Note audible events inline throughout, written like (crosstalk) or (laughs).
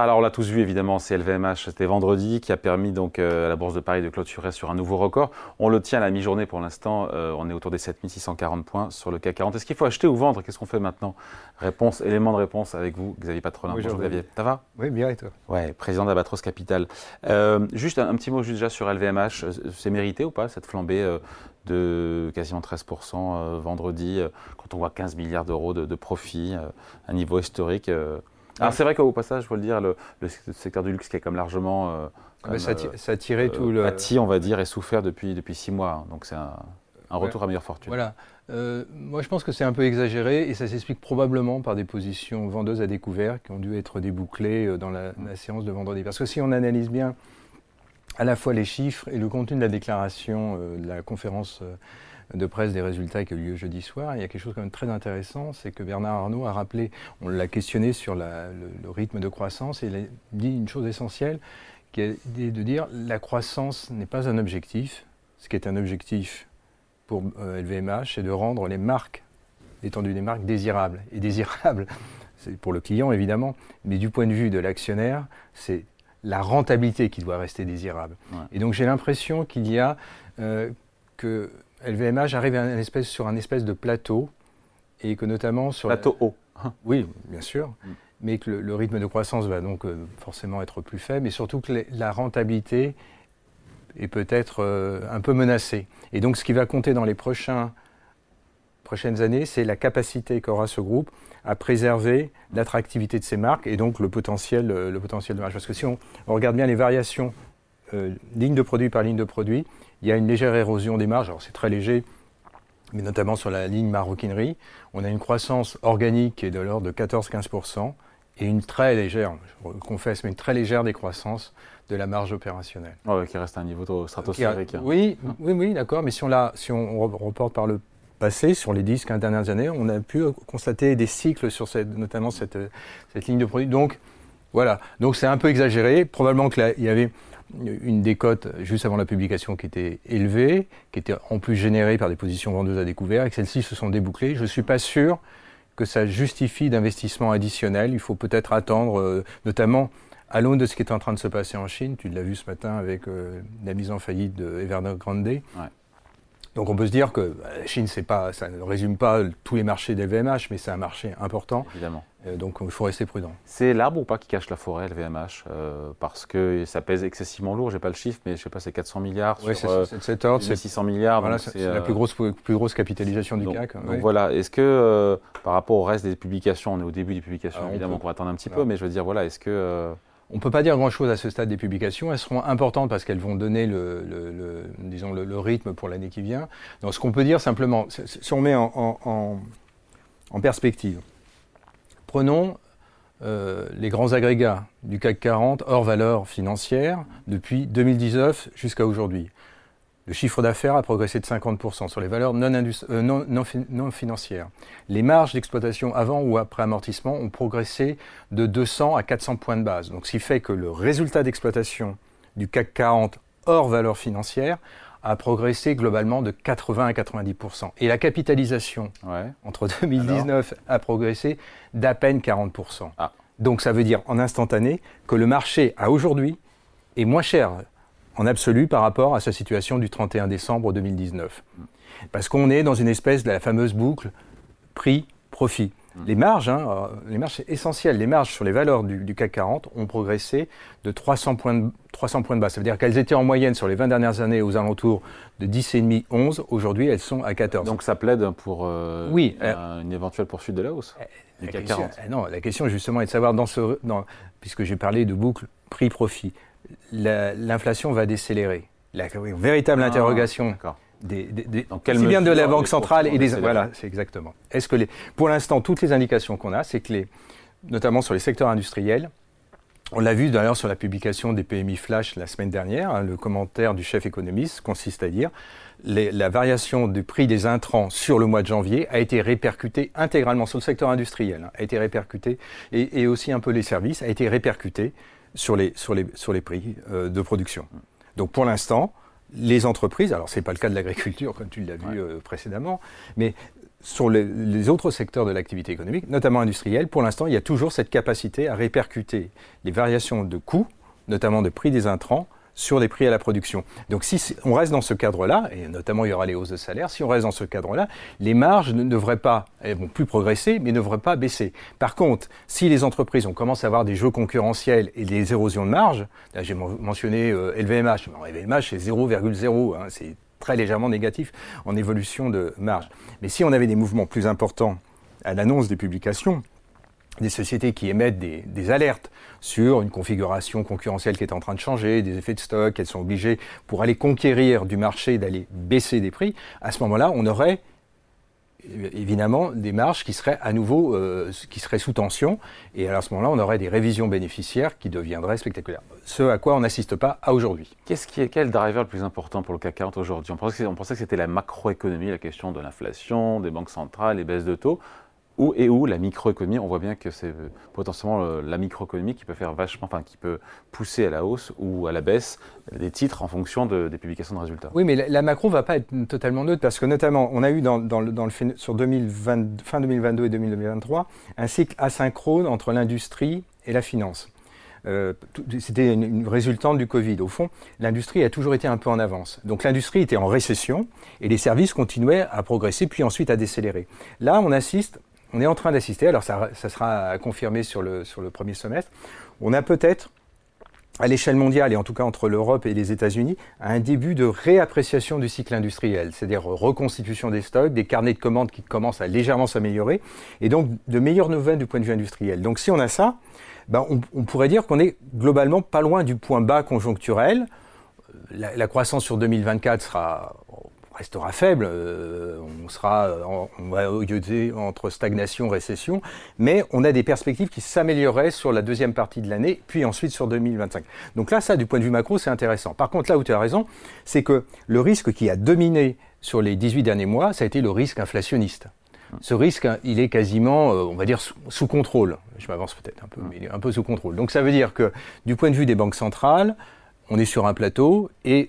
Alors on l'a tous vu évidemment, c'est LVMH, c'était vendredi qui a permis donc euh, à la Bourse de Paris de clôturer sur un nouveau record. On le tient à la mi-journée pour l'instant, euh, on est autour des 7640 points sur le CAC 40. Est-ce qu'il faut acheter ou vendre? Qu'est-ce qu'on fait maintenant? Réponse, élément de réponse avec vous, Xavier Patrolin. Bonjour, Xavier, ça va? Oui, bien et toi? Ouais, président d'Abatros Capital. Euh, juste un, petit mot juste déjà sur LVMH, c'est mérité ou pas cette flambée de quasiment 13% vendredi, quand on voit 15 milliards d'euros de, de profit, un niveau historique alors c'est vrai qu'au passage, je veux le dire, le, secteur du luxe qui est comme largement... Euh, ah bah, ça, a tiré euh, tout le... Pâti, on va dire, et souffert depuis, depuis six mois. Donc c'est un, retour à meilleure fortune. Voilà. Euh, moi, je pense que c'est un peu exagéré et ça s'explique probablement par des positions vendeuses à découvert qui ont dû être débouclées dans la, la séance de vendredi. Parce que si on analyse bien à la fois les chiffres et le contenu de la déclaration de la conférence de presse des résultats qui a eu lieu jeudi soir. il y a quelque chose quand même très intéressant, c'est que Bernard Arnault a rappelé, on l'a questionné sur le, rythme de croissance, et il a dit une chose essentielle, qui est de dire la croissance n'est pas un objectif. Ce qui est un objectif pour LVMH, euh, c'est de rendre les marques, l'étendue des marques, désirables. Et désirables, (laughs) c'est pour le client évidemment, mais du point de vue de l'actionnaire, c'est la rentabilité qui doit rester désirable. Et donc j'ai l'impression qu'il y a euh, que LVMH arrive à un espèce, sur un espèce de plateau et que notamment sur plateau haut. Oui, bien sûr, mm. mais que le, rythme de croissance va donc euh, forcément être plus faible, et surtout que la rentabilité est peut-être euh, un peu menacée. Et donc, ce qui va compter dans les prochains, prochaines années, c'est la capacité qu'aura ce groupe à préserver l'attractivité de ses marques et donc le potentiel, euh, le potentiel de marge. Parce que si on, on regarde bien les variations ligne de produit par ligne de produit, il y a une légère érosion des marges, alors c'est très léger, mais notamment sur la ligne maroquinerie. On a une croissance organique qui est de l'ordre de 14-15% et une très légère, je confesse, mais une très légère décroissance de la marge opérationnelle. Oh, qui reste à un niveau stratosphérique. Oui, oui, oui, d'accord, mais si on, la, si on reporte par le passé, sur les 10-15 dernières années, on a pu constater des cycles sur cette, notamment cette, cette ligne de produit. Donc, voilà. Donc, c'est un peu exagéré. Probablement qu'il y avait une décote juste avant la publication qui était élevée, qui était en plus générée par des positions vendeuses à découvert, et que celles-ci se sont débouclées. Je ne suis pas sûr que ça justifie d'investissement additionnel. Il faut peut-être attendre, euh, notamment à l'aune de ce qui est en train de se passer en Chine. Tu l'as vu ce matin avec euh, la mise en faillite de Evergrande. Donc on peut se dire que bah, la Chine, pas, ça ne résume pas tous les marchés des VMH, mais c'est un marché important. Évidemment. Euh, donc il faut rester prudent. C'est l'arbre ou pas qui cache la forêt, le VMH euh, Parce que ça pèse excessivement lourd, j'ai pas le chiffre, mais je sais pas, c'est 400 milliards oui, sur c'est, cet ordre, c'est 600 milliards. Voilà, c'est, la plus grosse, plus grosse capitalisation du CAC. Donc voilà, est-ce que par rapport au reste des publications, on est au début des publications, évidemment qu'on va attendre un petit peu, mais je veux dire, voilà, est-ce que... On ne peut pas dire grand-chose à ce stade des publications. Elles seront importantes parce qu'elles vont donner le, rythme pour l'année qui vient. Donc, ce qu'on peut dire simplement, si on met en, perspective, prenons euh, les grands agrégats du CAC 40 hors valeur financière depuis 2019 jusqu'à aujourd'hui. Le chiffre d'affaires a progressé de 50% sur les valeurs euh, non, financières. Les marges d'exploitation avant ou après amortissement ont progressé de 200 à 400 points de base. Donc, ce qui fait que le résultat d'exploitation du CAC 40 hors valeur financière a progressé globalement de 80 à 90%. Et la capitalisation entre 2019 a progressé d'à peine 40%. Ah. Donc ça veut dire en instantané que le marché à aujourd'hui est moins cher en absolu par rapport à sa situation du 31 décembre 2019. Parce qu'on est dans une espèce de la fameuse boucle prix-profit. Les marges, hein, euh, les marges c'est essentiel. Les marges sur les valeurs du, CAC 40 ont progressé de 300 points de, 300 points de base. Ça veut dire qu'elles étaient en moyenne sur les 20 dernières années aux alentours de 10,5, 11. Aujourd'hui, elles sont à 14. Donc ça plaide pour euh, oui, euh, une éventuelle poursuite de la hausse du CAC 40. non, la question justement est de savoir, dans ce, dans, puisque j'ai parlé de boucle prix-profit, l'inflation va décélérer. La véritable ah, interrogation des, des, aussi bien de la Banque centrale et des voilà, c'est exactement. Est-ce que les, pour l'instant toutes les indications qu'on a, c'est que les, notamment sur les secteurs industriels, on l'a vu d'ailleurs sur la publication des PMI flash la semaine dernière, hein, le commentaire du chef économiste consiste à dire les, la variation du prix des intrants sur le mois de janvier a été répercutée intégralement sur le secteur industriel, hein, a été répercutée et, et aussi un peu les services a été répercutée sur les, sur les, sur les prix euh, de production. Donc pour l'instant, les entreprises, alors ce n'est pas le cas de l'agriculture comme tu l'as vu euh, précédemment, mais sur les, autres secteurs de l'activité économique, notamment industrielle, pour l'instant, il y a toujours cette capacité à répercuter les variations de coûts, notamment de prix des intrants, sur les prix à la production. Donc si on reste dans ce cadre-là, et notamment il y aura les hausses de salaire, si on reste dans ce cadre-là, les marges ne devraient pas, elles vont plus progresser, mais ne devraient pas baisser. Par contre, si les entreprises, ont commencé à avoir des jeux concurrentiels et des érosions de marge, là j'ai mentionné LVMH, euh, LVMH c'est 0,0, hein, c'est très légèrement négatif en évolution de marge. Mais si on avait des mouvements plus importants à l'annonce des publications, des sociétés qui émettent des, alertes sur une configuration concurrentielle qui est en train de changer, des effets de stock, elles sont obligées pour aller conquérir du marché, d'aller baisser des prix, à ce moment-là, on aurait évidemment des marges qui seraient à nouveau euh, qui seraient sous tension et à ce moment-là on aurait des révisions bénéficiaires qui deviendraient spectaculaires. Ce à quoi on n'assiste pas à aujourd'hui. Qu'est-ce est quel driver le plus important pour le CAC 40 aujourd'hui? On on pensait que c'était la macroéconomie, la question de l'inflation, des banques centrales, les baisses de taux où et où la microéconomie, on voit bien que c'est euh, potentiellement euh, la microéconomie qui peut faire vachement, enfin qui peut pousser à la hausse ou à la baisse des titres en fonction des publications de résultats. Oui, mais la, macro ne va pas être totalement neutre parce que notamment, on a eu dans, dans, dans le, sur 2020, fin 2022 et 2023 un cycle asynchrone entre l'industrie et la finance. Euh, c'était une, une, résultante du Covid. Au fond, l'industrie a toujours été un peu en avance. Donc l'industrie était en récession et les services continuaient à progresser puis ensuite à décélérer. Là, on assiste on est en train d'assister, alors ça, sera confirmé sur le, sur le premier semestre, on a peut-être à l'échelle mondiale, et en tout cas entre l'Europe et les États-Unis, un début de réappréciation du cycle industriel, c'est-à-dire reconstitution des stocks, des carnets de commandes qui commencent à légèrement s'améliorer, et donc de meilleures nouvelles du point de vue industriel. Donc si on a ça, ben on, pourrait dire qu'on est globalement pas loin du point bas conjoncturel. La, la croissance sur 2024 sera restera faible. Euh, on sera, on va entre stagnation, récession, mais on a des perspectives qui s'amélioreraient sur la deuxième partie de l'année, puis ensuite sur 2025. Donc là, ça, du point de vue macro, c'est intéressant. Par contre, là où tu as raison, c'est que le risque qui a dominé sur les 18 derniers mois, ça a été le risque inflationniste. Ce risque, il est quasiment, euh, on va dire, sous, contrôle. Je m'avance peut-être un peu, mais il est un peu sous contrôle. Donc ça veut dire que, du point de vue des banques centrales, on est sur un plateau et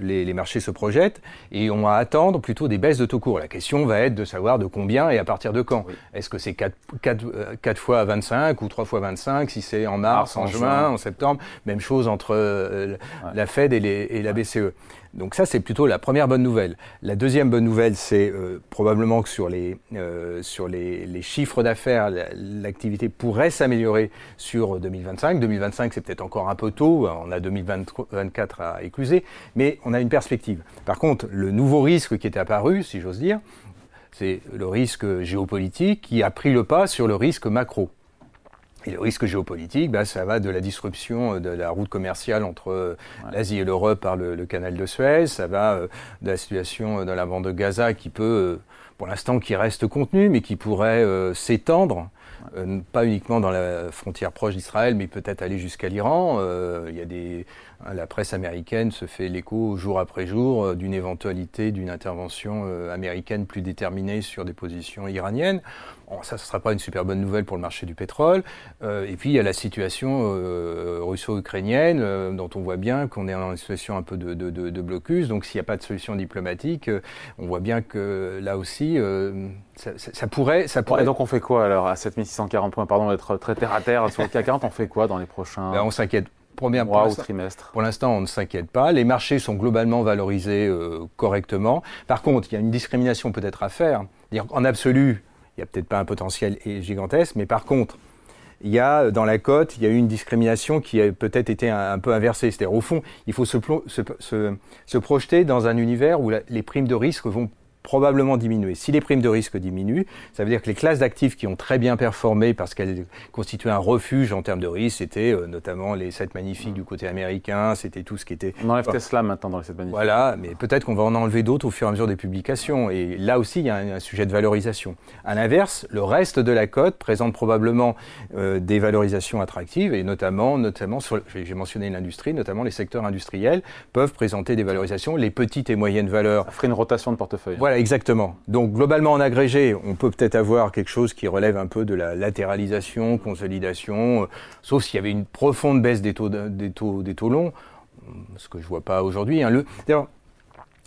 les, marchés se projettent et on va attendre plutôt des baisses de taux court. La question va être de savoir de combien et à partir de quand. Est-ce que c'est 4, 4, 4, fois 25 ou 3 fois 25 si c'est en mars, en, juin, en septembre? Même chose entre euh, la Fed et la BCE. Donc ça, c'est plutôt la première bonne nouvelle. La deuxième bonne nouvelle, c'est euh, probablement que sur les, euh, sur les, les chiffres d'affaires, l'activité pourrait s'améliorer sur 2025. 2025, c'est peut-être encore un peu tôt, on a 2024 à écluser, mais on a une perspective. Par contre, le nouveau risque qui est apparu, si j'ose dire, c'est le risque géopolitique qui a pris le pas sur le risque macro. Et le risque géopolitique, bah, ça va de la disruption de la route commerciale entre euh, l'Asie et l'Europe par le, canal de Suez, ça va euh, de la situation euh, dans la bande de Gaza qui peut, pour l'instant, qui reste contenue, mais qui pourrait s'étendre, pas uniquement dans la frontière proche d'Israël, mais peut-être aller jusqu'à l'Iran. il y a des, la presse américaine se fait l'écho jour après jour d'une éventualité d'une intervention américaine plus déterminée sur des positions iraniennes ça, ce ne sera pas une super bonne nouvelle pour le marché du pétrole. Euh, et puis, il y a la situation euh, russo-ukrainienne, euh, dont on voit bien qu'on est dans une situation un peu de, blocus. Donc, s'il n'y a pas de solution diplomatique, on voit bien que là aussi, ça, pourrait, ça pourrait... Et donc, on fait quoi alors à 7640 points? Pardon d'être très terre à terre sur le CAC 40, on fait quoi dans les prochains ben, On s'inquiète Première, mois ou trimestre Pour l'instant, on ne s'inquiète pas. Les marchés sont globalement valorisés correctement. Par contre, il y a une discrimination peut-être à faire. En absolu, il n'y a peut-être pas un potentiel gigantesque, mais par contre, il y a dans la cote, il y a eu une discrimination qui a peut-être été un, peu inversée. C'est-à-dire, au fond, il faut se, se, se, projeter dans un univers où les primes de risque vont probablement diminuer. Si les primes de risque diminuent, ça veut dire que les classes d'actifs qui ont très bien performé parce qu'elles constituaient un refuge en termes de risque, c'était euh, notamment les 7 magnifiques du côté américain, c'était tout ce qui était... On enlève Tesla maintenant dans les 7 magnifiques. Voilà, mais peut-être qu'on va en enlever d'autres au fur et à mesure des publications. Et là aussi, il y a un, sujet de valorisation. À l'inverse, le reste de la cote présente probablement euh, des valorisations attractives et notamment, notamment j'ai mentionné l'industrie, notamment les secteurs industriels peuvent présenter des valorisations, les petites et moyennes valeurs. Ça ferait une rotation de portefeuille. Voilà, exactement. Donc globalement en agrégé, on peut peut-être avoir quelque chose qui relève un peu de la latéralisation, consolidation, euh, sauf s'il y avait une profonde baisse des taux, des taux, des taux longs, ce que je vois pas aujourd'hui. Hein. D'ailleurs,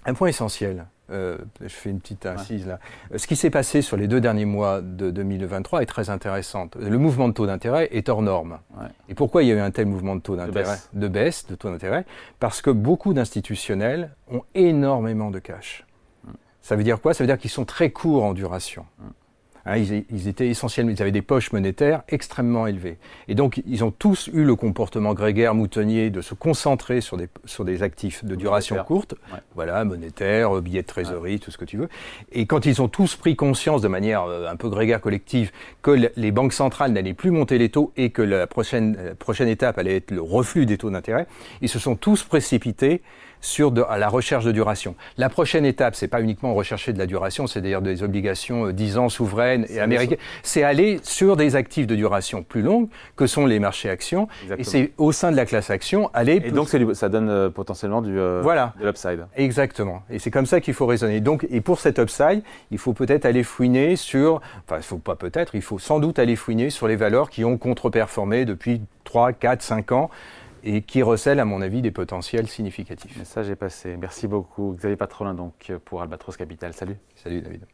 un point essentiel, euh, je fais une petite incise là. Ce qui s'est passé sur les deux derniers mois de 2023 est très intéressant. Le mouvement de taux d'intérêt est hors norme. Et pourquoi il y a eu un tel mouvement de taux d'intérêt de, baisse de taux d'intérêt? Parce que beaucoup d'institutionnels ont énormément de cash. Ça veut dire quoi? Ça veut dire qu'ils sont très courts en duration. Hein, ils, étaient essentiellement, ils avaient des poches monétaires extrêmement élevées. Et donc, ils ont tous eu le comportement grégaire, moutonnier, de se concentrer sur des, sur des actifs de duration courte, voilà, monétaire, billets de trésorerie, tout ce que tu veux. Et quand ils ont tous pris conscience de manière euh, un peu grégaire collective que les banques centrales n'allaient plus monter les taux et que la prochaine, la prochaine étape allait être le reflux des taux d'intérêt, ils se sont tous précipités sur de, à la recherche de duration. La prochaine étape, c'est pas uniquement rechercher de la duration, c'est d'ailleurs des obligations 10 euh, ans souveraines et américaines. C'est aller sur des actifs de duration plus longue que sont les marchés actions. Et c'est au sein de la classe action aller. Et donc ça donne euh, potentiellement du euh, voilà. de l'upside. Exactement. Et c'est comme ça qu'il faut raisonner. Donc et pour cet upside, il faut peut-être aller fouiner sur, enfin il faut pas peut-être, il faut sans doute aller fouiner sur les valeurs qui ont contre-performé depuis 3, 4, 5 ans et qui recèle, à mon avis, des potentiels significatifs. Le message est passé. Merci beaucoup. Xavier Patrolin, donc, pour Albatros Capital. Salut. Salut, David.